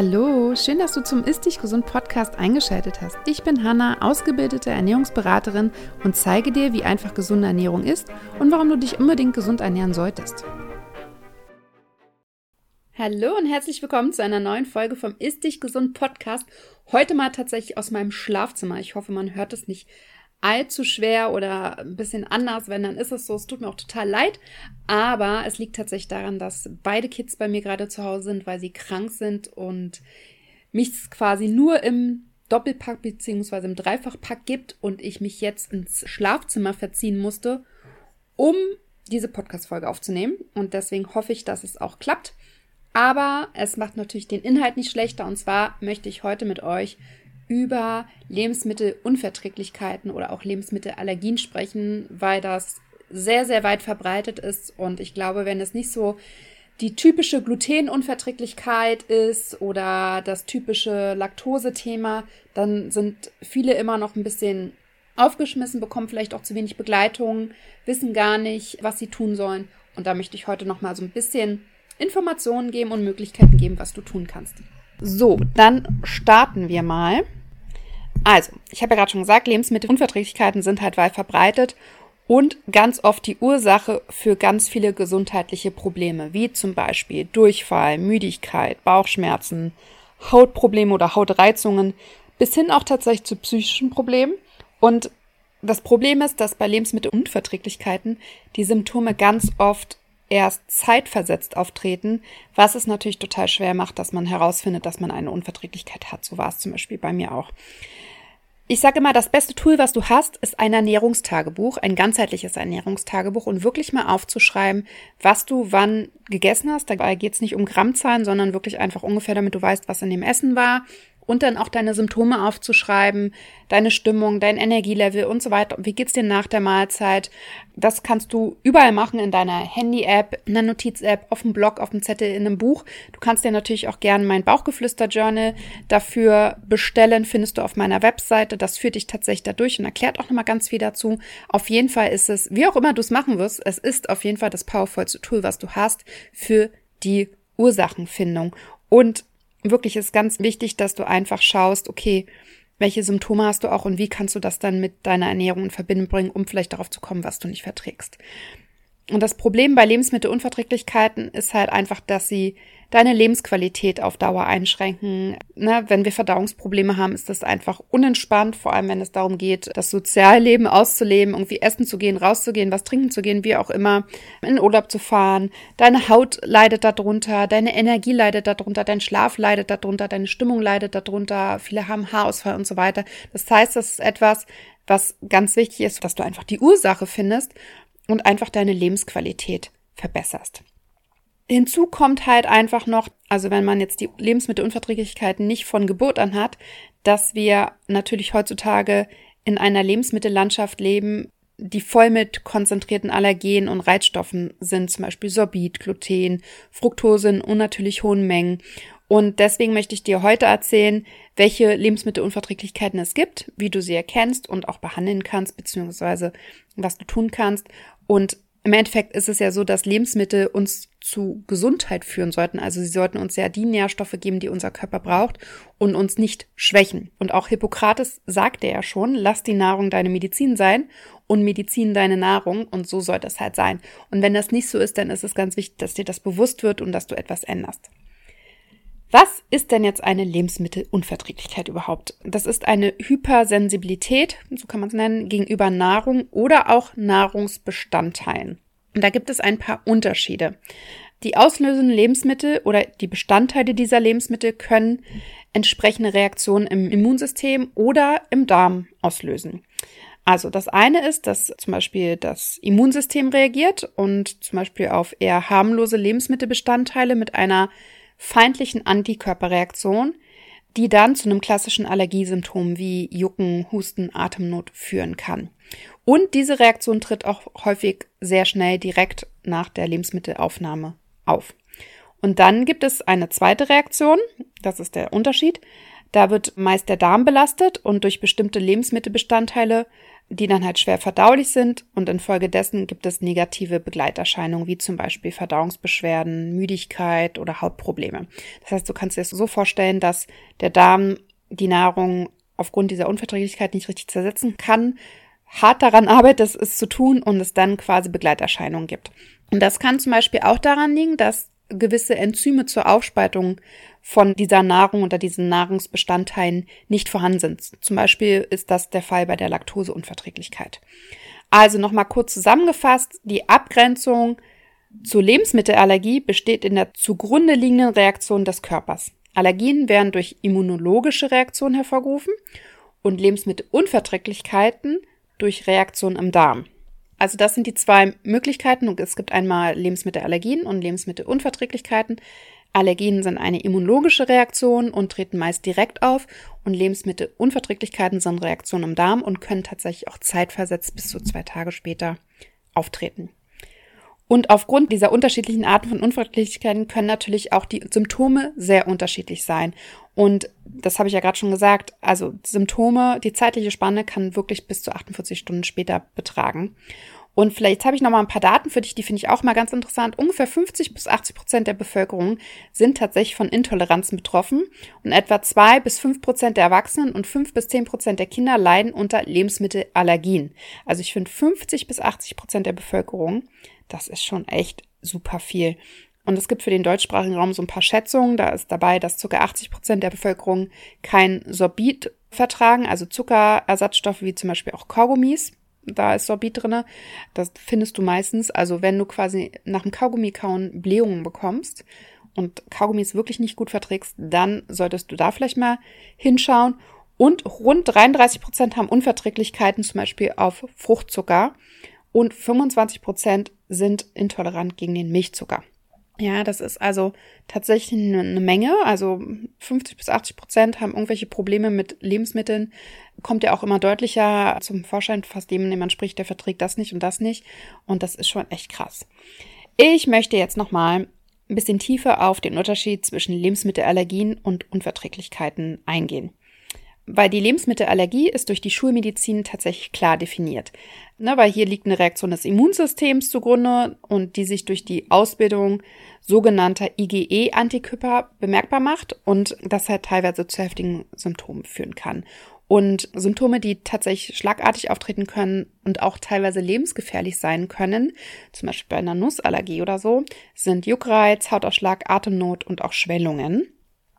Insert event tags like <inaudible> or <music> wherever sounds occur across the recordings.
Hallo, schön, dass du zum Ist Dich Gesund Podcast eingeschaltet hast. Ich bin Hanna, ausgebildete Ernährungsberaterin und zeige dir, wie einfach gesunde Ernährung ist und warum du dich unbedingt gesund ernähren solltest. Hallo und herzlich willkommen zu einer neuen Folge vom Ist Dich Gesund Podcast. Heute mal tatsächlich aus meinem Schlafzimmer. Ich hoffe, man hört es nicht allzu schwer oder ein bisschen anders, wenn dann ist es so. Es tut mir auch total leid, aber es liegt tatsächlich daran, dass beide Kids bei mir gerade zu Hause sind, weil sie krank sind und mich quasi nur im Doppelpack beziehungsweise im Dreifachpack gibt und ich mich jetzt ins Schlafzimmer verziehen musste, um diese Podcast-Folge aufzunehmen. Und deswegen hoffe ich, dass es auch klappt. Aber es macht natürlich den Inhalt nicht schlechter. Und zwar möchte ich heute mit euch über Lebensmittelunverträglichkeiten oder auch Lebensmittelallergien sprechen, weil das sehr, sehr weit verbreitet ist. Und ich glaube, wenn es nicht so die typische Glutenunverträglichkeit ist oder das typische Laktose-Thema, dann sind viele immer noch ein bisschen aufgeschmissen, bekommen vielleicht auch zu wenig Begleitung, wissen gar nicht, was sie tun sollen. Und da möchte ich heute noch mal so ein bisschen Informationen geben und Möglichkeiten geben, was du tun kannst. So, dann starten wir mal. Also, ich habe ja gerade schon gesagt, Lebensmittelunverträglichkeiten sind halt weit verbreitet und ganz oft die Ursache für ganz viele gesundheitliche Probleme, wie zum Beispiel Durchfall, Müdigkeit, Bauchschmerzen, Hautprobleme oder Hautreizungen, bis hin auch tatsächlich zu psychischen Problemen. Und das Problem ist, dass bei Lebensmittelunverträglichkeiten die Symptome ganz oft erst zeitversetzt auftreten, was es natürlich total schwer macht, dass man herausfindet, dass man eine Unverträglichkeit hat. So war es zum Beispiel bei mir auch. Ich sage immer, das beste Tool, was du hast, ist ein Ernährungstagebuch, ein ganzheitliches Ernährungstagebuch und wirklich mal aufzuschreiben, was du wann gegessen hast. Dabei geht es nicht um Grammzahlen, sondern wirklich einfach ungefähr, damit du weißt, was in dem Essen war, und dann auch deine Symptome aufzuschreiben, deine Stimmung, dein Energielevel und so weiter. Wie geht's dir nach der Mahlzeit? Das kannst du überall machen in deiner Handy-App, in der Notiz-App, auf dem Blog, auf dem Zettel, in einem Buch. Du kannst dir natürlich auch gerne mein Bauchgeflüster-Journal dafür bestellen, findest du auf meiner Webseite. Das führt dich tatsächlich dadurch und erklärt auch nochmal ganz viel dazu. Auf jeden Fall ist es, wie auch immer du es machen wirst, es ist auf jeden Fall das powervollste Tool, was du hast für die Ursachenfindung. Und wirklich ist ganz wichtig, dass du einfach schaust, okay, welche Symptome hast du auch und wie kannst du das dann mit deiner Ernährung in Verbindung bringen, um vielleicht darauf zu kommen, was du nicht verträgst. Und das Problem bei Lebensmittelunverträglichkeiten ist halt einfach, dass sie deine Lebensqualität auf Dauer einschränken. Ne, wenn wir Verdauungsprobleme haben, ist das einfach unentspannt, vor allem wenn es darum geht, das Sozialleben auszuleben, irgendwie essen zu gehen, rauszugehen, was trinken zu gehen, wie auch immer, in Urlaub zu fahren. Deine Haut leidet darunter, deine Energie leidet darunter, dein Schlaf leidet darunter, deine Stimmung leidet darunter, viele haben Haarausfall und so weiter. Das heißt, das ist etwas, was ganz wichtig ist, dass du einfach die Ursache findest und einfach deine Lebensqualität verbesserst. Hinzu kommt halt einfach noch, also wenn man jetzt die Lebensmittelunverträglichkeiten nicht von Geburt an hat, dass wir natürlich heutzutage in einer Lebensmittellandschaft leben, die voll mit konzentrierten Allergenen und Reizstoffen sind, zum Beispiel Sorbit, Gluten, Fructose in unnatürlich hohen Mengen. Und deswegen möchte ich dir heute erzählen, welche Lebensmittelunverträglichkeiten es gibt, wie du sie erkennst und auch behandeln kannst, beziehungsweise was du tun kannst und im Endeffekt ist es ja so, dass Lebensmittel uns zu Gesundheit führen sollten. Also sie sollten uns ja die Nährstoffe geben, die unser Körper braucht und uns nicht schwächen. Und auch Hippokrates sagte ja schon, lass die Nahrung deine Medizin sein und Medizin deine Nahrung. Und so sollte es halt sein. Und wenn das nicht so ist, dann ist es ganz wichtig, dass dir das bewusst wird und dass du etwas änderst. Was ist denn jetzt eine Lebensmittelunverträglichkeit überhaupt? Das ist eine Hypersensibilität, so kann man es nennen, gegenüber Nahrung oder auch Nahrungsbestandteilen. Und da gibt es ein paar Unterschiede. Die auslösenden Lebensmittel oder die Bestandteile dieser Lebensmittel können entsprechende Reaktionen im Immunsystem oder im Darm auslösen. Also das eine ist, dass zum Beispiel das Immunsystem reagiert und zum Beispiel auf eher harmlose Lebensmittelbestandteile mit einer feindlichen Antikörperreaktion, die dann zu einem klassischen Allergiesymptom wie Jucken, Husten, Atemnot führen kann. Und diese Reaktion tritt auch häufig sehr schnell direkt nach der Lebensmittelaufnahme auf. Und dann gibt es eine zweite Reaktion, das ist der Unterschied. Da wird meist der Darm belastet und durch bestimmte Lebensmittelbestandteile die dann halt schwer verdaulich sind und infolgedessen gibt es negative Begleiterscheinungen wie zum Beispiel Verdauungsbeschwerden, Müdigkeit oder Hautprobleme. Das heißt, du kannst dir das so vorstellen, dass der Darm die Nahrung aufgrund dieser Unverträglichkeit nicht richtig zersetzen kann, hart daran arbeitet, es zu tun und es dann quasi Begleiterscheinungen gibt. Und das kann zum Beispiel auch daran liegen, dass gewisse Enzyme zur Aufspaltung von dieser Nahrung oder diesen Nahrungsbestandteilen nicht vorhanden sind. Zum Beispiel ist das der Fall bei der Laktoseunverträglichkeit. Also nochmal kurz zusammengefasst, die Abgrenzung zur Lebensmittelallergie besteht in der zugrunde liegenden Reaktion des Körpers. Allergien werden durch immunologische Reaktionen hervorgerufen und Lebensmittelunverträglichkeiten durch Reaktionen im Darm. Also das sind die zwei Möglichkeiten. Es gibt einmal Lebensmittelallergien und Lebensmittelunverträglichkeiten. Allergien sind eine immunologische Reaktion und treten meist direkt auf und Lebensmittelunverträglichkeiten sind Reaktionen im Darm und können tatsächlich auch zeitversetzt bis zu zwei Tage später auftreten. Und aufgrund dieser unterschiedlichen Arten von Unverträglichkeiten können natürlich auch die Symptome sehr unterschiedlich sein. Und das habe ich ja gerade schon gesagt, also Symptome, die zeitliche Spanne kann wirklich bis zu 48 Stunden später betragen. Und vielleicht habe ich noch mal ein paar Daten für dich, die finde ich auch mal ganz interessant. Ungefähr 50 bis 80 Prozent der Bevölkerung sind tatsächlich von Intoleranzen betroffen und etwa zwei bis fünf Prozent der Erwachsenen und fünf bis zehn Prozent der Kinder leiden unter Lebensmittelallergien. Also ich finde 50 bis 80 Prozent der Bevölkerung, das ist schon echt super viel. Und es gibt für den deutschsprachigen Raum so ein paar Schätzungen. Da ist dabei, dass ca. 80 Prozent der Bevölkerung kein Sorbit vertragen, also Zuckerersatzstoffe wie zum Beispiel auch Kaugummis da ist Sorbit drinne. Das findest du meistens. Also wenn du quasi nach dem Kaugummi kauen Blähungen bekommst und Kaugummis wirklich nicht gut verträgst, dann solltest du da vielleicht mal hinschauen. Und rund 33 Prozent haben Unverträglichkeiten zum Beispiel auf Fruchtzucker und 25 Prozent sind intolerant gegen den Milchzucker. Ja, das ist also tatsächlich eine Menge. Also 50 bis 80 Prozent haben irgendwelche Probleme mit Lebensmitteln. Kommt ja auch immer deutlicher zum Vorschein. Fast jedem, den man spricht, der verträgt das nicht und das nicht. Und das ist schon echt krass. Ich möchte jetzt nochmal ein bisschen tiefer auf den Unterschied zwischen Lebensmittelallergien und Unverträglichkeiten eingehen weil die Lebensmittelallergie ist durch die Schulmedizin tatsächlich klar definiert. Ne, weil hier liegt eine Reaktion des Immunsystems zugrunde und die sich durch die Ausbildung sogenannter IgE-Antikörper bemerkbar macht und das halt teilweise zu heftigen Symptomen führen kann. Und Symptome, die tatsächlich schlagartig auftreten können und auch teilweise lebensgefährlich sein können, zum Beispiel bei einer Nussallergie oder so, sind Juckreiz, Hautausschlag, Atemnot und auch Schwellungen.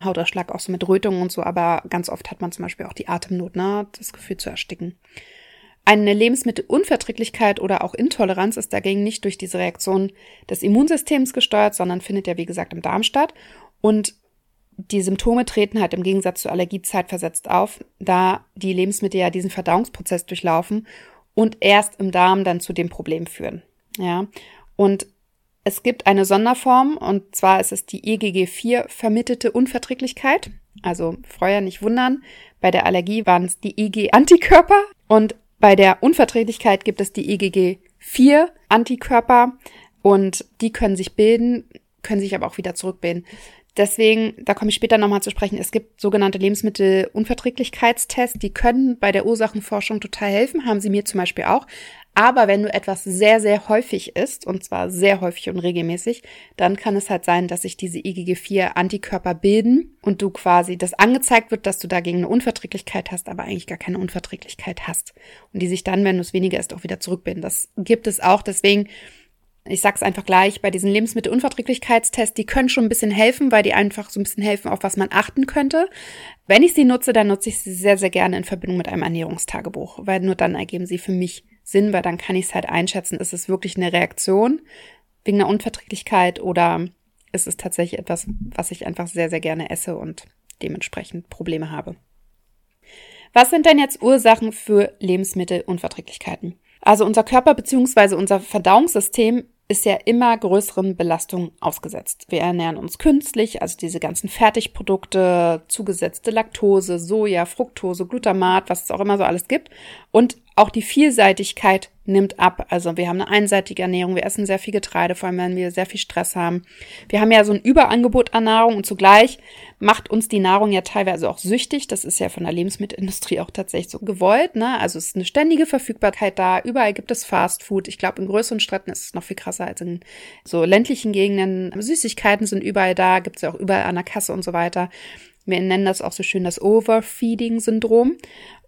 Hautausschlag auch so mit Rötungen und so, aber ganz oft hat man zum Beispiel auch die Atemnot, ne, das Gefühl zu ersticken. Eine Lebensmittelunverträglichkeit oder auch Intoleranz ist dagegen nicht durch diese Reaktion des Immunsystems gesteuert, sondern findet ja, wie gesagt, im Darm statt. Und die Symptome treten halt im Gegensatz zur Allergie zeitversetzt auf, da die Lebensmittel ja diesen Verdauungsprozess durchlaufen und erst im Darm dann zu dem Problem führen. Ja. Und es gibt eine Sonderform und zwar ist es die EGG4 vermittelte Unverträglichkeit. Also vorher nicht wundern. Bei der Allergie waren es die EG-Antikörper und bei der Unverträglichkeit gibt es die EGG4 Antikörper und die können sich bilden, können sich aber auch wieder zurückbilden. Deswegen, da komme ich später nochmal zu sprechen, es gibt sogenannte Lebensmittelunverträglichkeitstests, die können bei der Ursachenforschung total helfen, haben sie mir zum Beispiel auch. Aber wenn du etwas sehr, sehr häufig isst, und zwar sehr häufig und regelmäßig, dann kann es halt sein, dass sich diese IgG4-Antikörper bilden und du quasi, das angezeigt wird, dass du dagegen eine Unverträglichkeit hast, aber eigentlich gar keine Unverträglichkeit hast. Und die sich dann, wenn du es weniger isst, auch wieder zurückbilden. Das gibt es auch. Deswegen, ich sag's einfach gleich, bei diesen Lebensmittelunverträglichkeitstests, die können schon ein bisschen helfen, weil die einfach so ein bisschen helfen, auf was man achten könnte. Wenn ich sie nutze, dann nutze ich sie sehr, sehr gerne in Verbindung mit einem Ernährungstagebuch, weil nur dann ergeben sie für mich Sinn, weil dann kann ich es halt einschätzen, ist es wirklich eine Reaktion wegen einer Unverträglichkeit oder ist es tatsächlich etwas, was ich einfach sehr, sehr gerne esse und dementsprechend Probleme habe. Was sind denn jetzt Ursachen für Lebensmittelunverträglichkeiten? Also unser Körper bzw. unser Verdauungssystem ist ja immer größeren Belastungen ausgesetzt. Wir ernähren uns künstlich, also diese ganzen Fertigprodukte, zugesetzte Laktose, Soja, Fructose, Glutamat, was es auch immer so alles gibt. Und auch die Vielseitigkeit nimmt ab. Also wir haben eine einseitige Ernährung, wir essen sehr viel Getreide, vor allem wenn wir sehr viel Stress haben. Wir haben ja so ein Überangebot an Nahrung und zugleich macht uns die Nahrung ja teilweise auch süchtig. Das ist ja von der Lebensmittelindustrie auch tatsächlich so gewollt. Ne? Also es ist eine ständige Verfügbarkeit da. Überall gibt es Fast Food. Ich glaube, in größeren Städten ist es noch viel krasser als in so ländlichen Gegenden. Süßigkeiten sind überall da, gibt es ja auch überall an der Kasse und so weiter. Wir nennen das auch so schön das Overfeeding-Syndrom.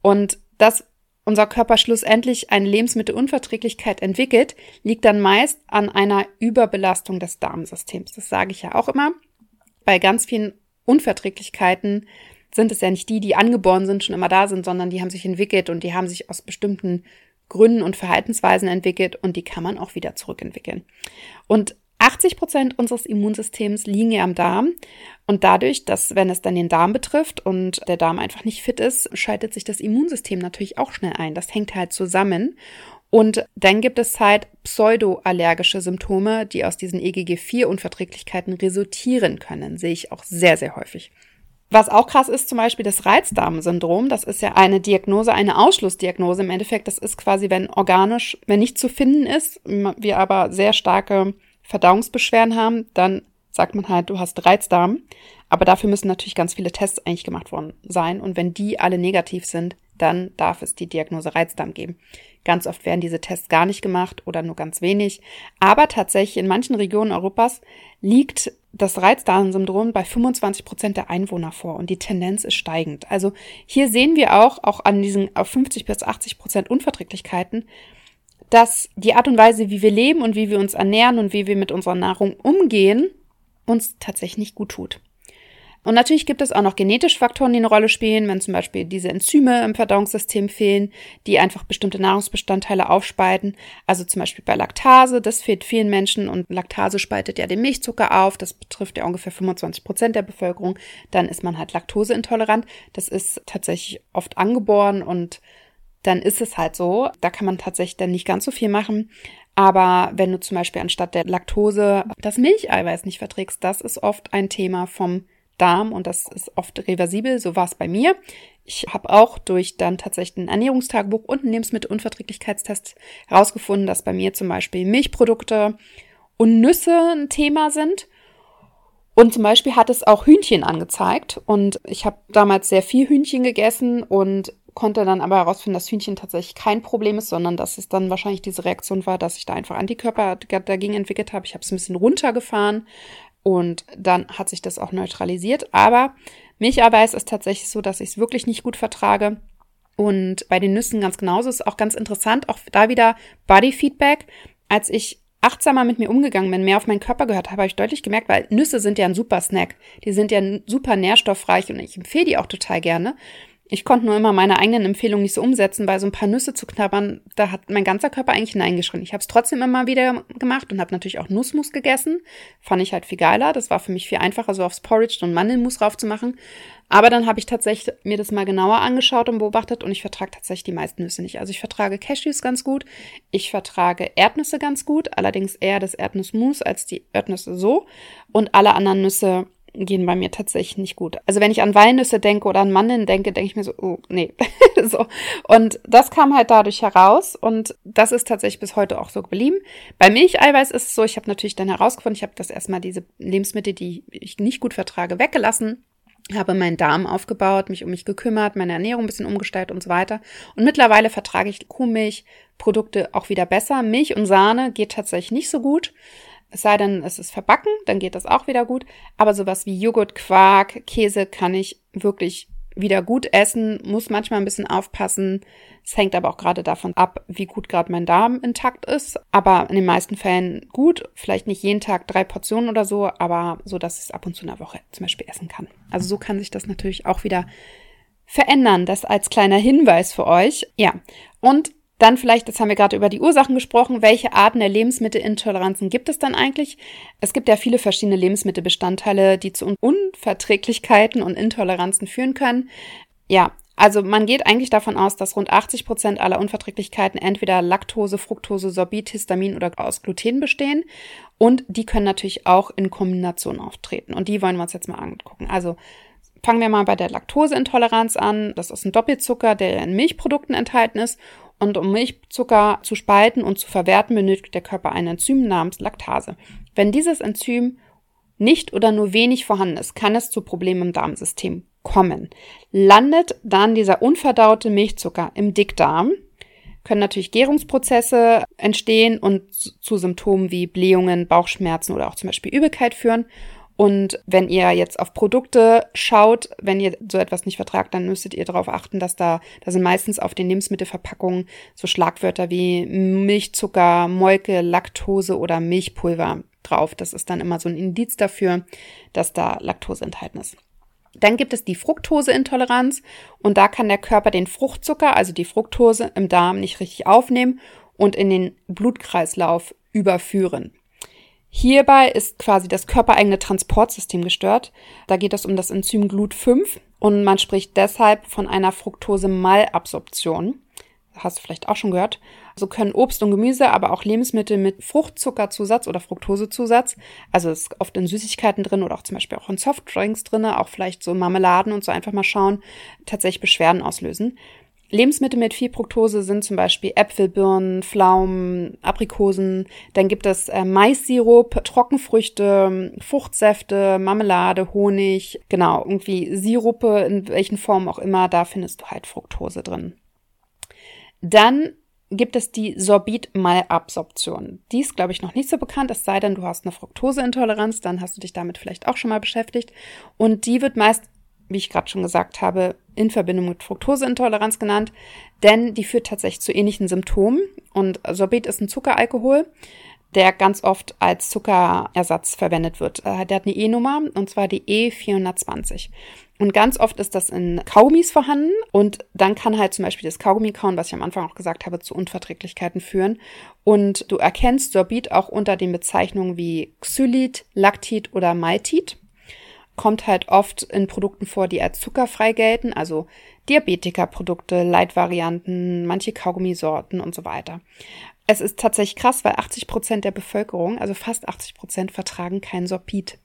Und das unser Körper schlussendlich eine Lebensmittelunverträglichkeit entwickelt, liegt dann meist an einer Überbelastung des Darmsystems. Das sage ich ja auch immer. Bei ganz vielen Unverträglichkeiten sind es ja nicht die, die angeboren sind, schon immer da sind, sondern die haben sich entwickelt und die haben sich aus bestimmten Gründen und Verhaltensweisen entwickelt und die kann man auch wieder zurückentwickeln. Und 80 Prozent unseres Immunsystems liegen ja am Darm. Und dadurch, dass, wenn es dann den Darm betrifft und der Darm einfach nicht fit ist, schaltet sich das Immunsystem natürlich auch schnell ein. Das hängt halt zusammen. Und dann gibt es halt pseudoallergische Symptome, die aus diesen EGG4-Unverträglichkeiten resultieren können. Sehe ich auch sehr, sehr häufig. Was auch krass ist, zum Beispiel das Reizdarmsyndrom. Das ist ja eine Diagnose, eine Ausschlussdiagnose im Endeffekt. Das ist quasi, wenn organisch, wenn nicht zu finden ist, wir aber sehr starke Verdauungsbeschwerden haben, dann sagt man halt, du hast Reizdarm. Aber dafür müssen natürlich ganz viele Tests eigentlich gemacht worden sein. Und wenn die alle negativ sind, dann darf es die Diagnose Reizdarm geben. Ganz oft werden diese Tests gar nicht gemacht oder nur ganz wenig. Aber tatsächlich in manchen Regionen Europas liegt das Reizdarmsyndrom bei 25 Prozent der Einwohner vor und die Tendenz ist steigend. Also hier sehen wir auch, auch an diesen auf 50 bis 80 Prozent Unverträglichkeiten, dass die Art und Weise, wie wir leben und wie wir uns ernähren und wie wir mit unserer Nahrung umgehen, uns tatsächlich nicht gut tut. Und natürlich gibt es auch noch genetische Faktoren, die eine Rolle spielen, wenn zum Beispiel diese Enzyme im Verdauungssystem fehlen, die einfach bestimmte Nahrungsbestandteile aufspalten. Also zum Beispiel bei Laktase, das fehlt vielen Menschen und Laktase spaltet ja den Milchzucker auf. Das betrifft ja ungefähr 25 Prozent der Bevölkerung. Dann ist man halt laktoseintolerant. Das ist tatsächlich oft angeboren und dann ist es halt so. Da kann man tatsächlich dann nicht ganz so viel machen. Aber wenn du zum Beispiel anstatt der Laktose das Milcheiweiß nicht verträgst, das ist oft ein Thema vom Darm und das ist oft reversibel. So war es bei mir. Ich habe auch durch dann tatsächlich ein Ernährungstagebuch und einen Lebensmittelunverträglichkeitstest herausgefunden, dass bei mir zum Beispiel Milchprodukte und Nüsse ein Thema sind. Und zum Beispiel hat es auch Hühnchen angezeigt. Und ich habe damals sehr viel Hühnchen gegessen und konnte dann aber herausfinden, dass Hühnchen tatsächlich kein Problem ist, sondern dass es dann wahrscheinlich diese Reaktion war, dass ich da einfach Antikörper dagegen entwickelt habe. Ich habe es ein bisschen runtergefahren und dann hat sich das auch neutralisiert. Aber Milcheiweiß ist tatsächlich so, dass ich es wirklich nicht gut vertrage. Und bei den Nüssen ganz genauso ist auch ganz interessant, auch da wieder Body Feedback. Als ich achtsamer mit mir umgegangen bin, mehr auf meinen Körper gehört habe, habe ich deutlich gemerkt, weil Nüsse sind ja ein super Snack. Die sind ja super nährstoffreich und ich empfehle die auch total gerne. Ich konnte nur immer meine eigenen Empfehlungen nicht so umsetzen, weil so ein paar Nüsse zu knabbern, da hat mein ganzer Körper eigentlich Nein geschrien. Ich habe es trotzdem immer wieder gemacht und habe natürlich auch Nussmus gegessen. Fand ich halt viel geiler. Das war für mich viel einfacher, so aufs Porridge und Mandelmus raufzumachen. Aber dann habe ich tatsächlich mir das mal genauer angeschaut und beobachtet und ich vertrage tatsächlich die meisten Nüsse nicht. Also ich vertrage Cashews ganz gut, ich vertrage Erdnüsse ganz gut, allerdings eher das Erdnussmus als die Erdnüsse so. Und alle anderen Nüsse gehen bei mir tatsächlich nicht gut. Also wenn ich an Walnüsse denke oder an Mandeln denke, denke ich mir so, oh, nee. <laughs> so. Und das kam halt dadurch heraus und das ist tatsächlich bis heute auch so geblieben. Bei Milcheiweiß ist es so, ich habe natürlich dann herausgefunden, ich habe das erstmal diese Lebensmittel, die ich nicht gut vertrage, weggelassen habe meinen Darm aufgebaut, mich um mich gekümmert, meine Ernährung ein bisschen umgestellt und so weiter. Und mittlerweile vertrage ich Kuhmilchprodukte auch wieder besser. Milch und Sahne geht tatsächlich nicht so gut. Es sei denn, es ist verbacken, dann geht das auch wieder gut. Aber sowas wie Joghurt, Quark, Käse kann ich wirklich wieder gut essen, muss manchmal ein bisschen aufpassen. Es hängt aber auch gerade davon ab, wie gut gerade mein Darm intakt ist. Aber in den meisten Fällen gut. Vielleicht nicht jeden Tag drei Portionen oder so, aber so, dass ich es ab und zu in der Woche zum Beispiel essen kann. Also so kann sich das natürlich auch wieder verändern. Das als kleiner Hinweis für euch. Ja. Und dann vielleicht, das haben wir gerade über die Ursachen gesprochen, welche Arten der Lebensmittelintoleranzen gibt es dann eigentlich? Es gibt ja viele verschiedene Lebensmittelbestandteile, die zu Unverträglichkeiten und Intoleranzen führen können. Ja, also man geht eigentlich davon aus, dass rund 80 Prozent aller Unverträglichkeiten entweder Laktose, Fructose, Sorbit, Histamin oder aus Gluten bestehen. Und die können natürlich auch in Kombination auftreten. Und die wollen wir uns jetzt mal angucken. Also fangen wir mal bei der Laktoseintoleranz an. Das ist ein Doppelzucker, der in Milchprodukten enthalten ist Und um Milchzucker zu spalten und zu verwerten, benötigt der Körper ein Enzym namens Laktase. Wenn dieses Enzym nicht oder nur wenig vorhanden ist, kann es zu Problemen im Darmsystem kommen. Landet dann dieser unverdaute Milchzucker im Dickdarm, können natürlich Gärungsprozesse entstehen und zu Symptomen wie Blähungen, Bauchschmerzen oder auch zum Beispiel Übelkeit führen. Und wenn ihr jetzt auf Produkte schaut, wenn ihr so etwas nicht vertragt, dann müsstet ihr darauf achten, dass da, da sind meistens auf den Lebensmittelverpackungen so Schlagwörter wie Milchzucker, Molke, Laktose oder Milchpulver drauf. Das ist dann immer so ein Indiz dafür, dass da Laktose enthalten ist. Dann gibt es die Fructoseintoleranz und da kann der Körper den Fruchtzucker, also die Fructose im Darm nicht richtig aufnehmen und in den Blutkreislauf überführen. Hierbei ist quasi das körpereigene Transportsystem gestört. Da geht es um das Enzym GLUT5 und man spricht deshalb von einer Fructose-Malabsorption hast du vielleicht auch schon gehört. So können Obst und Gemüse, aber auch Lebensmittel mit Fruchtzuckerzusatz oder Fructosezusatz, also ist oft in Süßigkeiten drin oder auch zum Beispiel auch in Softdrinks drin, auch vielleicht so Marmeladen und so einfach mal schauen, tatsächlich Beschwerden auslösen. Lebensmittel mit viel Fructose sind zum Beispiel Äpfel, Birnen, Pflaumen, Aprikosen. Dann gibt es äh, Maissirup, Trockenfrüchte, Fruchtsäfte, Marmelade, Honig. Genau, irgendwie Sirupe in welchen Formen auch immer. Da findest du halt Fructose drin. Dann gibt es die Sorbit-Malabsorption. Die ist, glaube ich, noch nicht so bekannt, es sei denn, du hast eine Fructoseintoleranz, dann hast du dich damit vielleicht auch schon mal beschäftigt. Und die wird meist, wie ich gerade schon gesagt habe, in Verbindung mit Fructoseintoleranz genannt, denn die führt tatsächlich zu ähnlichen Symptomen. Und Sorbit ist ein Zuckeralkohol der ganz oft als Zuckerersatz verwendet wird. Äh, der hat eine E-Nummer und zwar die E420. Und ganz oft ist das in Kaugummis vorhanden und dann kann halt zum Beispiel das Kaugummi-Kauen, was ich am Anfang auch gesagt habe, zu Unverträglichkeiten führen. Und du erkennst Sorbit auch unter den Bezeichnungen wie Xylit, Lactit oder Maltit. Kommt halt oft in Produkten vor, die als zuckerfrei gelten, also Diabetikerprodukte, Leitvarianten, manche Kaugummisorten und so weiter. Es ist tatsächlich krass, weil 80 Prozent der Bevölkerung, also fast 80 Prozent, vertragen kein Sorbit.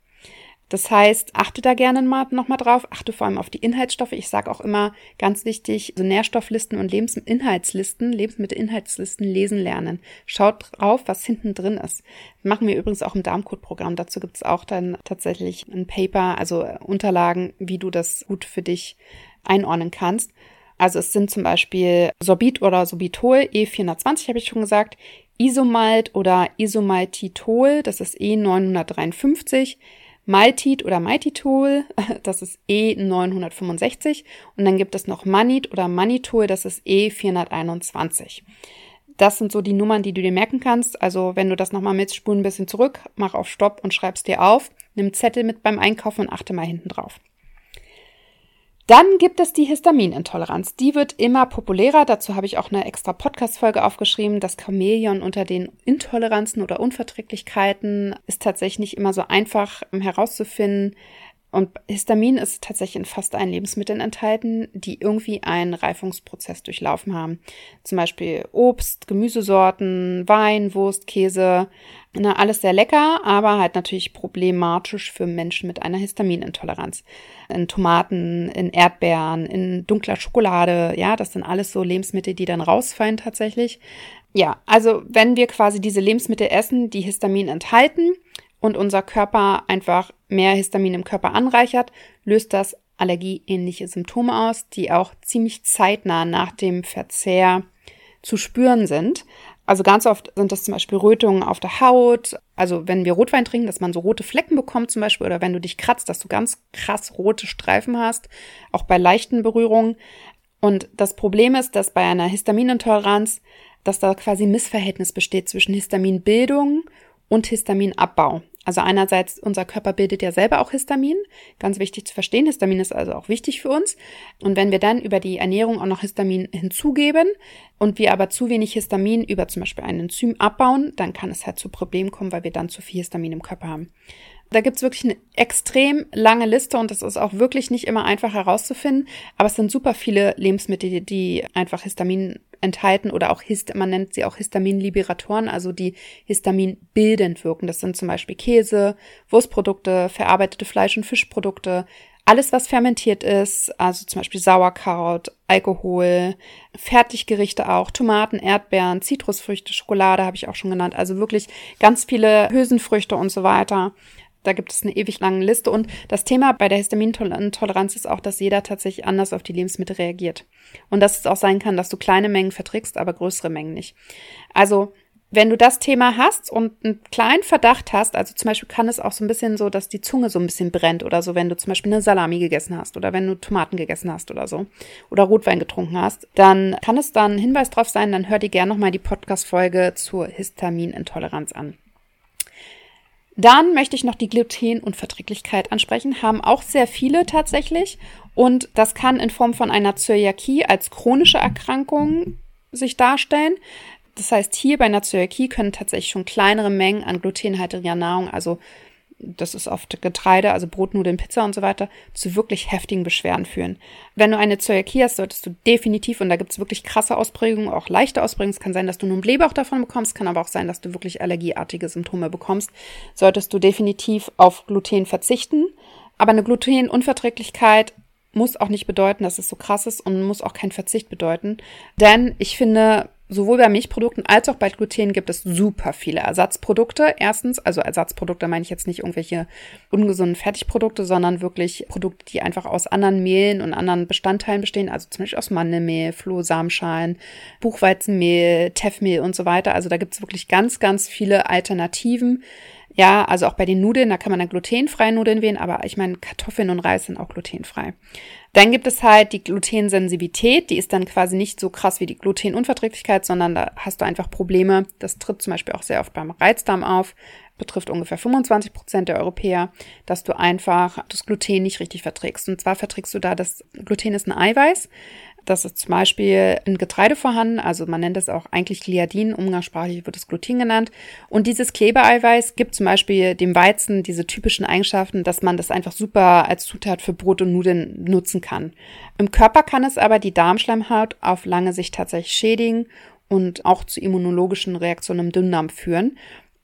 Das heißt, achte da gerne mal nochmal drauf, achte vor allem auf die Inhaltsstoffe. Ich sage auch immer ganz wichtig, so Nährstofflisten und Lebensinhaltslisten, Lebensmittelinhaltslisten lesen lernen. Schaut drauf, was hinten drin ist. machen wir übrigens auch im Darmcode-Programm. Dazu gibt es auch dann tatsächlich ein Paper, also Unterlagen, wie du das gut für dich einordnen kannst. Also es sind zum Beispiel Sorbit oder Sorbitol, E420 habe ich schon gesagt, Isomalt oder Isomaltitol, das ist E953, Maltit oder Maltitol, <laughs> das ist E965 und dann gibt es noch Manit oder Manitol, das ist E421. Das sind so die Nummern, die du dir merken kannst. Also wenn du das nochmal mitspulen, ein bisschen zurück, mach auf Stopp und schreibst dir auf, nimm Zettel mit beim Einkaufen und achte mal hinten drauf. Dann gibt es die Histaminintoleranz. Die wird immer populärer. Dazu habe ich auch eine extra Podcast-Folge aufgeschrieben. Das Chamäleon unter den Intoleranzen oder Unverträglichkeiten ist tatsächlich nicht immer so einfach herauszufinden. Und Histamin ist tatsächlich in fast allen Lebensmitteln enthalten, die irgendwie einen Reifungsprozess durchlaufen haben. Zum Beispiel Obst, Gemüsesorten, Wein, Wurst, Käse. Na, alles sehr lecker, aber halt natürlich problematisch für Menschen mit einer Histaminintoleranz. In Tomaten, in Erdbeeren, in dunkler Schokolade, ja, das sind alles so Lebensmittel, die dann rausfallen tatsächlich. Ja, also wenn wir quasi diese Lebensmittel essen, die Histamin enthalten, und unser Körper einfach mehr Histamin im Körper anreichert, löst das allergieähnliche Symptome aus, die auch ziemlich zeitnah nach dem Verzehr zu spüren sind. Also ganz oft sind das zum Beispiel Rötungen auf der Haut. Also wenn wir Rotwein trinken, dass man so rote Flecken bekommt zum Beispiel, oder wenn du dich kratzt, dass du ganz krass rote Streifen hast, auch bei leichten Berührungen. Und das Problem ist, dass bei einer Histaminintoleranz, dass da quasi Missverhältnis besteht zwischen Histaminbildung und Histaminabbau. Also einerseits, unser Körper bildet ja selber auch Histamin. Ganz wichtig zu verstehen. Histamin ist also auch wichtig für uns. Und wenn wir dann über die Ernährung auch noch Histamin hinzugeben und wir aber zu wenig Histamin über zum Beispiel ein Enzym abbauen, dann kann es halt zu Problemen kommen, weil wir dann zu viel Histamin im Körper haben. Da gibt's wirklich eine extrem lange Liste und das ist auch wirklich nicht immer einfach herauszufinden. Aber es sind super viele Lebensmittel, die einfach Histamin enthalten oder auch Hist man nennt sie auch Histaminliberatoren, also die Histamin bildend wirken. Das sind zum Beispiel Käse, Wurstprodukte, verarbeitete Fleisch- und Fischprodukte, alles, was fermentiert ist, also zum Beispiel Sauerkraut, Alkohol, Fertiggerichte auch, Tomaten, Erdbeeren, Zitrusfrüchte, Schokolade habe ich auch schon genannt. Also wirklich ganz viele Hülsenfrüchte und so weiter. Da gibt es eine ewig lange Liste. Und das Thema bei der Histaminintoleranz ist auch, dass jeder tatsächlich anders auf die Lebensmittel reagiert. Und dass es auch sein kann, dass du kleine Mengen verträgst, aber größere Mengen nicht. Also wenn du das Thema hast und einen kleinen Verdacht hast, also zum Beispiel kann es auch so ein bisschen so, dass die Zunge so ein bisschen brennt oder so, wenn du zum Beispiel eine Salami gegessen hast oder wenn du Tomaten gegessen hast oder so oder Rotwein getrunken hast, dann kann es dann ein Hinweis drauf sein, dann hör dir gerne nochmal die Podcast-Folge zur Histaminintoleranz an. Dann möchte ich noch die Glutenunverträglichkeit ansprechen, haben auch sehr viele tatsächlich und das kann in Form von einer Zöliakie als chronische Erkrankung sich darstellen. Das heißt, hier bei einer Zöliakie können tatsächlich schon kleinere Mengen an glutenhaltiger Nahrung, also das ist oft Getreide, also Brot, Nudeln, Pizza und so weiter, zu wirklich heftigen Beschwerden führen. Wenn du eine Zöliakie hast, solltest du definitiv, und da gibt es wirklich krasse Ausprägungen, auch leichte Ausprägungen, es kann sein, dass du einen Blähbauch davon bekommst, kann aber auch sein, dass du wirklich allergieartige Symptome bekommst, solltest du definitiv auf Gluten verzichten. Aber eine Glutenunverträglichkeit muss auch nicht bedeuten, dass es so krass ist und muss auch kein Verzicht bedeuten. Denn ich finde, sowohl bei Milchprodukten als auch bei Gluten gibt es super viele Ersatzprodukte. Erstens, also Ersatzprodukte meine ich jetzt nicht irgendwelche ungesunden Fertigprodukte, sondern wirklich Produkte, die einfach aus anderen Mehlen und anderen Bestandteilen bestehen, also zum Beispiel aus Mandelmehl, Flohsamenschalen, Buchweizenmehl, Teffmehl und so weiter. Also da gibt es wirklich ganz, ganz viele Alternativen. Ja, also auch bei den Nudeln, da kann man dann glutenfreie Nudeln wählen, aber ich meine, Kartoffeln und Reis sind auch glutenfrei. Dann gibt es halt die Glutensensitivität, die ist dann quasi nicht so krass wie die Glutenunverträglichkeit, sondern da hast du einfach Probleme. Das tritt zum Beispiel auch sehr oft beim Reizdarm auf, betrifft ungefähr 25 Prozent der Europäer, dass du einfach das Gluten nicht richtig verträgst. Und zwar verträgst du da, das Gluten ist ein Eiweiß, das ist zum Beispiel in Getreide vorhanden, also man nennt es auch eigentlich Gliadin, umgangssprachlich wird es Gluten genannt. Und dieses Klebeeiweiß gibt zum Beispiel dem Weizen diese typischen Eigenschaften, dass man das einfach super als Zutat für Brot und Nudeln nutzen kann. Im Körper kann es aber die Darmschleimhaut auf lange Sicht tatsächlich schädigen und auch zu immunologischen Reaktionen im Dünndarm führen.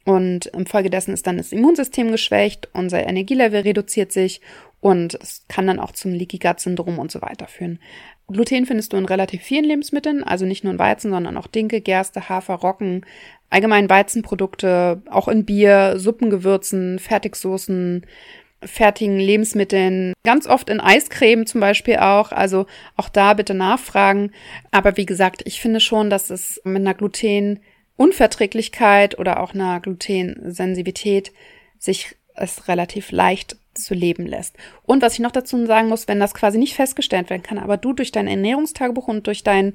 Und infolgedessen ist dann das Immunsystem geschwächt, unser Energielevel reduziert sich und es kann dann auch zum Leaky Gut Syndrom und so weiter führen. Gluten findest du in relativ vielen Lebensmitteln, also nicht nur in Weizen, sondern auch Dinkel, Gerste, Hafer, Roggen, allgemein Weizenprodukte, auch in Bier, Suppengewürzen, Fertigsoßen, fertigen Lebensmitteln, ganz oft in Eiscreme zum Beispiel auch. Also auch da bitte nachfragen. Aber wie gesagt, ich finde schon, dass es mit einer Glutenunverträglichkeit oder auch einer Glutensensitivität sich es relativ leicht zu leben lässt. Und was ich noch dazu sagen muss, wenn das quasi nicht festgestellt werden kann, aber du durch dein Ernährungstagebuch und durch dein,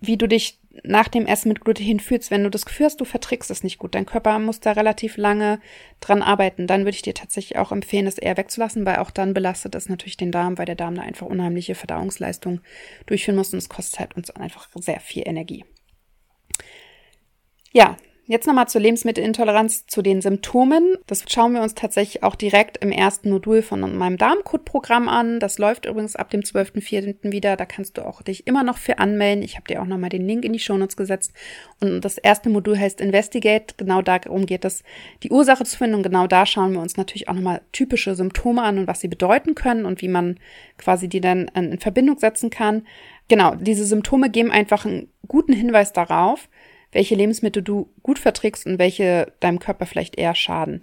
wie du dich nach dem Essen mit Gluten fühlst, wenn du das Gefühl hast, du verträgst es nicht gut, dein Körper muss da relativ lange dran arbeiten, dann würde ich dir tatsächlich auch empfehlen, es eher wegzulassen, weil auch dann belastet es natürlich den Darm, weil der Darm da einfach unheimliche Verdauungsleistung durchführen muss und es kostet halt uns einfach sehr viel Energie. Ja, Jetzt nochmal zur Lebensmittelintoleranz, zu den Symptomen. Das schauen wir uns tatsächlich auch direkt im ersten Modul von meinem Darmcode-Programm an. Das läuft übrigens ab dem 12.04. wieder. Da kannst du auch dich immer noch für anmelden. Ich habe dir auch nochmal den Link in die Shownotes gesetzt. Und das erste Modul heißt Investigate. Genau darum geht es, die Ursache zu finden. Und genau da schauen wir uns natürlich auch nochmal typische Symptome an und was sie bedeuten können und wie man quasi die dann in Verbindung setzen kann. Genau, diese Symptome geben einfach einen guten Hinweis darauf, welche Lebensmittel du gut verträgst und welche deinem Körper vielleicht eher schaden.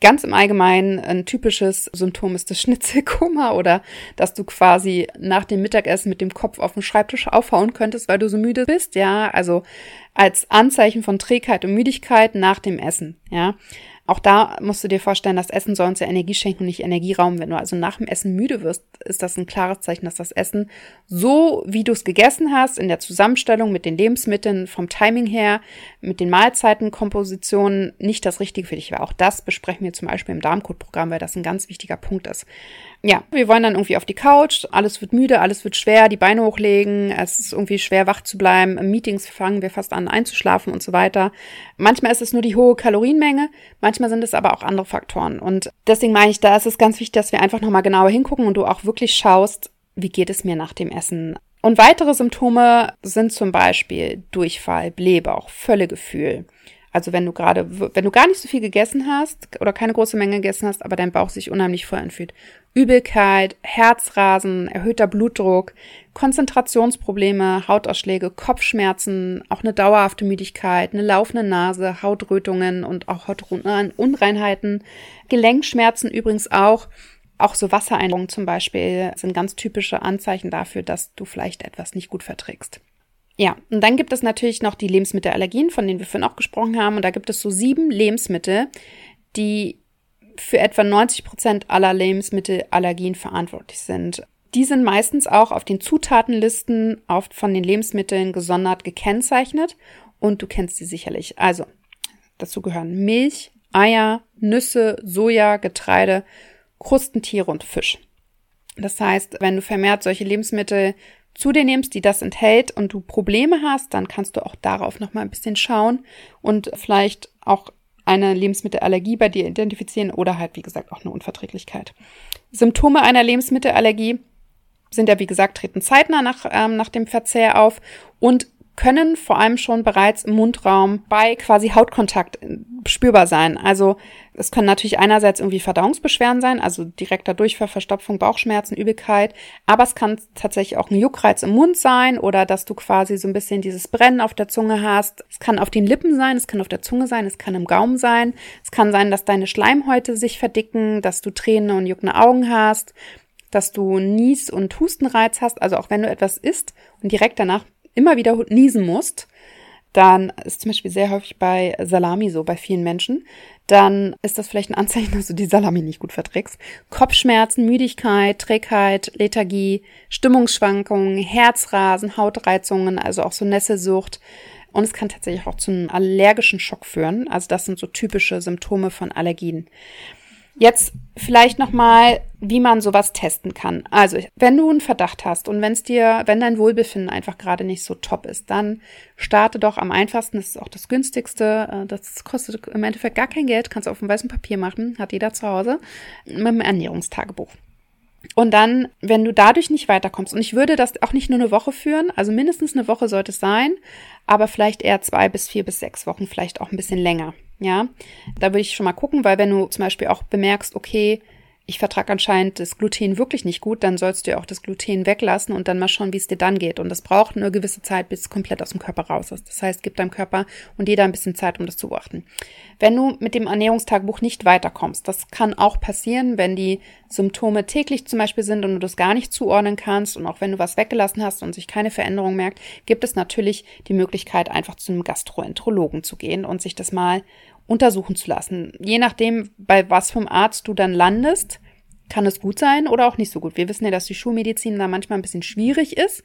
Ganz im Allgemeinen ein typisches Symptom ist das Schnitzelkummer oder dass du quasi nach dem Mittagessen mit dem Kopf auf den Schreibtisch aufhauen könntest, weil du so müde bist, ja, also als Anzeichen von Trägheit und Müdigkeit nach dem Essen, ja. Auch da musst du dir vorstellen, das Essen soll uns ja Energie schenken nicht Energieraum. Wenn du also nach dem Essen müde wirst, ist das ein klares Zeichen, dass das Essen so, wie du es gegessen hast, in der Zusammenstellung mit den Lebensmitteln, vom Timing her, mit den Mahlzeitenkompositionen nicht das Richtige für dich war. Auch das besprechen wir zum Beispiel im Darmcode-Programm, weil das ein ganz wichtiger Punkt ist ja, wir wollen dann irgendwie auf die Couch, alles wird müde, alles wird schwer, die Beine hochlegen, es ist irgendwie schwer wach zu bleiben, im Meetings fangen wir fast an einzuschlafen und so weiter. Manchmal ist es nur die hohe Kalorienmenge, manchmal sind es aber auch andere Faktoren. Und deswegen meine ich, da ist es ganz wichtig, dass wir einfach nochmal genauer hingucken und du auch wirklich schaust, wie geht es mir nach dem Essen. Und weitere Symptome sind zum Beispiel Durchfall, Blähbauch, Völlegefühl, Also wenn du gerade, wenn du gar nicht so viel gegessen hast oder keine große Menge gegessen hast, aber dein Bauch sich unheimlich voll anfühlt. Übelkeit, Herzrasen, erhöhter Blutdruck, Konzentrationsprobleme, Hautausschläge, Kopfschmerzen, auch eine dauerhafte Müdigkeit, eine laufende Nase, Hautrötungen und auch Hautunreinheiten, Gelenkschmerzen übrigens auch. Auch so Wassereinlagerungen zum Beispiel sind ganz typische Anzeichen dafür, dass du vielleicht etwas nicht gut verträgst. Ja, und dann gibt es natürlich noch die Lebensmittelallergien, von denen wir vorhin auch gesprochen haben. Und da gibt es so sieben Lebensmittel, die für etwa 90 Prozent aller Lebensmittelallergien verantwortlich sind. Die sind meistens auch auf den Zutatenlisten oft von den Lebensmitteln gesondert gekennzeichnet und du kennst sie sicherlich. Also, dazu gehören Milch, Eier, Nüsse, Soja, Getreide, Krustentiere und Fisch. Das heißt, wenn du vermehrt solche Lebensmittel zu dir nimmst, die das enthält und du Probleme hast, dann kannst du auch darauf nochmal ein bisschen schauen und vielleicht auch eine Lebensmittelallergie bei dir identifizieren oder halt, wie gesagt, auch eine Unverträglichkeit. Symptome einer Lebensmittelallergie sind ja, wie gesagt, treten zeitnah nach, ähm, nach dem Verzehr auf und können vor allem schon bereits im Mundraum bei quasi Hautkontakt äh, spürbar sein. Also es können natürlich einerseits irgendwie Verdauungsbeschwerden sein, also direkter Durchfall, Verstopfung, Bauchschmerzen, Übelkeit, aber es kann tatsächlich auch ein Juckreiz im Mund sein oder dass du quasi so ein bisschen dieses Brennen auf der Zunge hast. Es kann auf den Lippen sein, es kann auf der Zunge sein, es kann im Gaumen sein. Es kann sein, dass deine Schleimhäute sich verdicken, dass du Tränen und juckende Augen hast, dass du Nies- und Hustenreiz hast. Also auch wenn du etwas isst und direkt danach immer wieder niesen musst, dann ist zum Beispiel sehr häufig bei Salami so, bei vielen Menschen, dann ist das vielleicht ein Anzeichen, dass du die Salami nicht gut verträgst. Kopfschmerzen, Müdigkeit, Trägheit, Lethargie, Stimmungsschwankungen, Herzrasen, Hautreizungen, also auch so Nesselsucht. Und es kann tatsächlich auch zu einem allergischen Schock führen. Also das sind so typische Symptome von Allergien. Jetzt vielleicht nochmal, wie man sowas testen kann. Also, wenn du einen Verdacht hast und wenn es dir, wenn dein Wohlbefinden einfach gerade nicht so top ist, dann starte doch am einfachsten, das ist auch das günstigste, äh, das kostet im Endeffekt gar kein Geld, kannst du auf dem weißen Papier machen, hat jeder zu Hause, mit dem Ernährungstagebuch. Und dann, wenn du dadurch nicht weiterkommst, und ich würde das auch nicht nur eine Woche führen, also mindestens eine Woche sollte es sein, aber vielleicht eher zwei bis vier bis sechs Wochen, vielleicht auch ein bisschen länger. Ja, da würde ich schon mal gucken, weil wenn du zum Beispiel auch bemerkst, okay, ich vertrage anscheinend das Gluten wirklich nicht gut, dann sollst du ja auch das Gluten weglassen und dann mal schauen, wie es dir dann geht. Und das braucht eine gewisse Zeit, bis es komplett aus dem Körper raus ist. Das heißt, gib deinem Körper und jeder ein bisschen Zeit, um das zu beachten. Wenn du mit dem Ernährungstagebuch nicht weiterkommst, das kann auch passieren, wenn die Symptome täglich zum Beispiel sind und du das gar nicht zuordnen kannst und auch wenn du was weggelassen hast und sich keine Veränderung merkt, gibt es natürlich die Möglichkeit, einfach zu einem Gastroenterologen zu gehen und sich das mal untersuchen zu lassen. Je nachdem, bei was vom Arzt du dann landest, kann es gut sein oder auch nicht so gut. Wir wissen ja, dass die Schulmedizin da manchmal ein bisschen schwierig ist,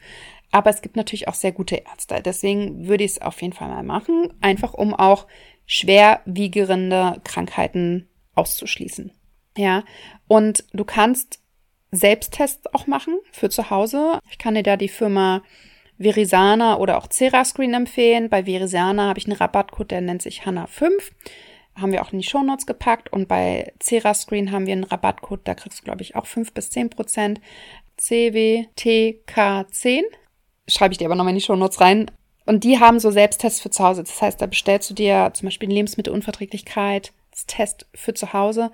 aber es gibt natürlich auch sehr gute Ärzte. Deswegen würde ich es auf jeden Fall mal machen, einfach um auch schwerwiegende Krankheiten auszuschließen. Ja, und du kannst Selbsttests auch machen für zu Hause. Ich kann dir da die Firma Verisana oder auch Cerascreen empfehlen. Bei Verisana habe ich einen Rabattcode, der nennt sich Hanna5. Haben wir auch in die Shownotes gepackt. Und bei Cerascreen haben wir einen Rabattcode, da kriegst du, glaube ich, auch 5 bis 10 Prozent. CWTK10. Schreibe ich dir aber nochmal in die Shownotes rein. Und die haben so Selbsttests für zu Hause. Das heißt, da bestellst du dir zum Beispiel eine Lebensmittelunverträglichkeit, das Test für zu Hause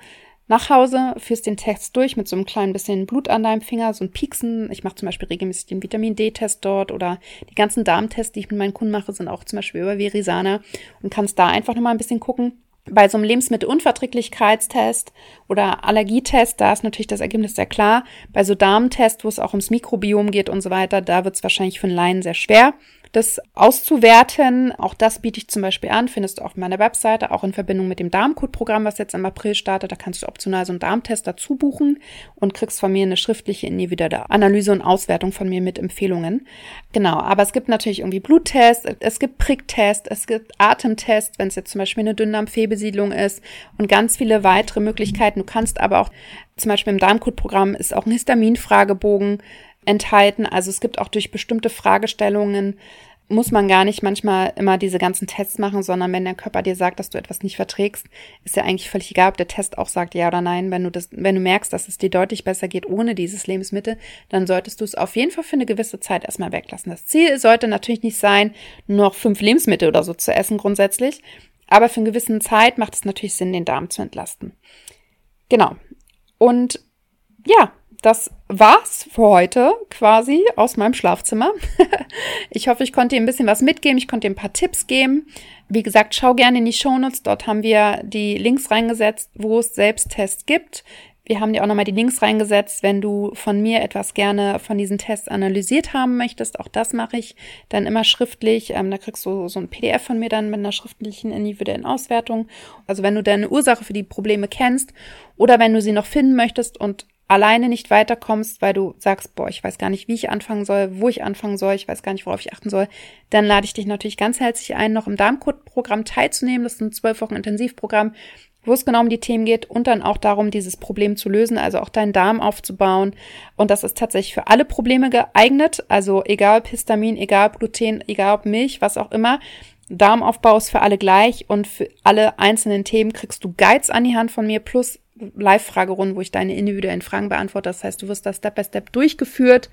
nach Hause, führst den Test durch mit so einem kleinen bisschen Blut an deinem Finger, so ein Pieksen. Ich mache zum Beispiel regelmäßig den Vitamin D-Test dort oder die ganzen Darmtests, die ich mit meinen Kunden mache, sind auch zum Beispiel über Verisana und kannst da einfach nochmal ein bisschen gucken. Bei so einem Lebensmittelunverträglichkeitstest oder Allergietest, da ist natürlich das Ergebnis sehr klar. Bei so Darmtest, wo es auch ums Mikrobiom geht und so weiter, da wird es wahrscheinlich für einen Laien sehr schwer das auszuwerten. Auch das biete ich zum Beispiel an, findest du auf meiner Webseite, auch in Verbindung mit dem Darmcode-Programm, was jetzt im April startet. Da kannst du optional so einen Darmtest dazu buchen und kriegst von mir eine schriftliche individuelle Analyse und Auswertung von mir mit Empfehlungen. Genau, aber es gibt natürlich irgendwie Bluttests, es gibt Pricktests, es gibt Atemtests, wenn es jetzt zum Beispiel eine Dünndarmfehlbesiedlung ist und ganz viele weitere Möglichkeiten. Du kannst aber auch zum Beispiel im Darmcode-Programm ist auch ein Histamin-Fragebogen enthalten. Also es gibt auch durch bestimmte Fragestellungen muss man gar nicht manchmal immer diese ganzen Tests machen, sondern wenn der Körper dir sagt, dass du etwas nicht verträgst, ist ja eigentlich völlig egal, ob der Test auch sagt ja oder nein. Wenn du das, wenn du merkst, dass es dir deutlich besser geht ohne dieses Lebensmittel, dann solltest du es auf jeden Fall für eine gewisse Zeit erstmal weglassen. Das Ziel sollte natürlich nicht sein, nur noch fünf Lebensmittel oder so zu essen grundsätzlich, aber für eine gewisse Zeit macht es natürlich Sinn, den Darm zu entlasten. Genau. Und ja, das war's für heute quasi aus meinem Schlafzimmer. <laughs> ich hoffe, ich konnte dir ein bisschen was mitgeben. Ich konnte dir ein paar Tipps geben. Wie gesagt, schau gerne in die Shownotes. Dort haben wir die Links reingesetzt, wo es Selbsttests gibt. Wir haben dir auch nochmal die Links reingesetzt, wenn du von mir etwas gerne von diesen Tests analysiert haben möchtest. Auch das mache ich dann immer schriftlich. Ähm, da kriegst du so ein PDF von mir dann mit einer schriftlichen individuellen Auswertung. Also wenn du deine Ursache für die Probleme kennst oder wenn du sie noch finden möchtest und alleine nicht weiterkommst, weil du sagst, boah, ich weiß gar nicht, wie ich anfangen soll, wo ich anfangen soll, ich weiß gar nicht, worauf ich achten soll, dann lade ich dich natürlich ganz herzlich ein, noch im Darmcode-Programm teilzunehmen. Das ist ein zwölf Wochen Intensivprogramm wo es genau um die Themen geht und dann auch darum, dieses Problem zu lösen, also auch deinen Darm aufzubauen. Und das ist tatsächlich für alle Probleme geeignet, also egal ob Histamin, egal ob Gluten, egal ob Milch, was auch immer. Darmaufbau ist für alle gleich und für alle einzelnen Themen kriegst du Guides an die Hand von mir plus Live-Fragerunden, wo ich deine individuellen Fragen beantworte. Das heißt, du wirst da Step by Step durchgeführt,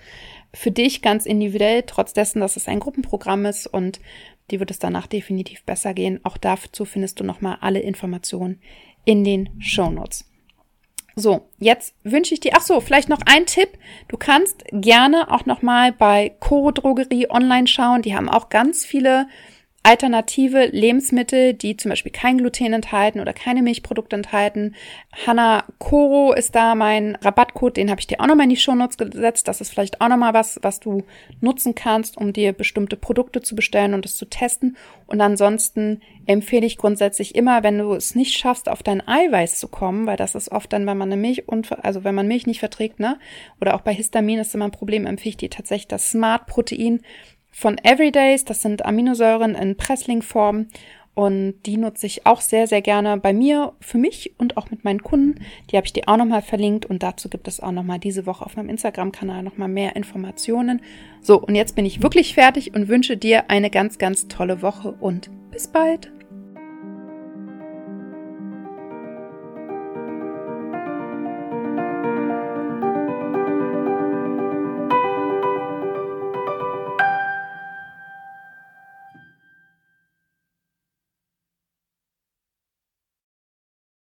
für dich ganz individuell, trotz dessen, dass es ein Gruppenprogramm ist und die wird es danach definitiv besser gehen. Auch dazu findest du nochmal alle Informationen in den Show Notes. So, jetzt wünsche ich dir, ach so, vielleicht noch ein Tipp. Du kannst gerne auch nochmal bei Coro Drogerie online schauen. Die haben auch ganz viele alternative Lebensmittel, die zum Beispiel kein Gluten enthalten oder keine Milchprodukte enthalten. Hanna Koro ist da mein Rabattcode, den habe ich dir auch nochmal in die Shownotes gesetzt. Das ist vielleicht auch nochmal was, was du nutzen kannst, um dir bestimmte Produkte zu bestellen und es zu testen. Und ansonsten empfehle ich grundsätzlich immer, wenn du es nicht schaffst, auf dein Eiweiß zu kommen, weil das ist oft dann, wenn man eine Milch und also wenn man Milch nicht verträgt, ne, oder auch bei Histamin ist immer ein Problem, empfehle ich dir tatsächlich das Smart Protein von Everydays. Das sind Aminosäuren in Pressling-Form. Und die nutze ich auch sehr, sehr gerne bei mir, für mich und auch mit meinen Kunden. Die habe ich dir auch nochmal verlinkt und dazu gibt es auch nochmal diese Woche auf meinem Instagram-Kanal nochmal mehr Informationen. So, und jetzt bin ich wirklich fertig und wünsche dir eine ganz, ganz tolle Woche und bis bald.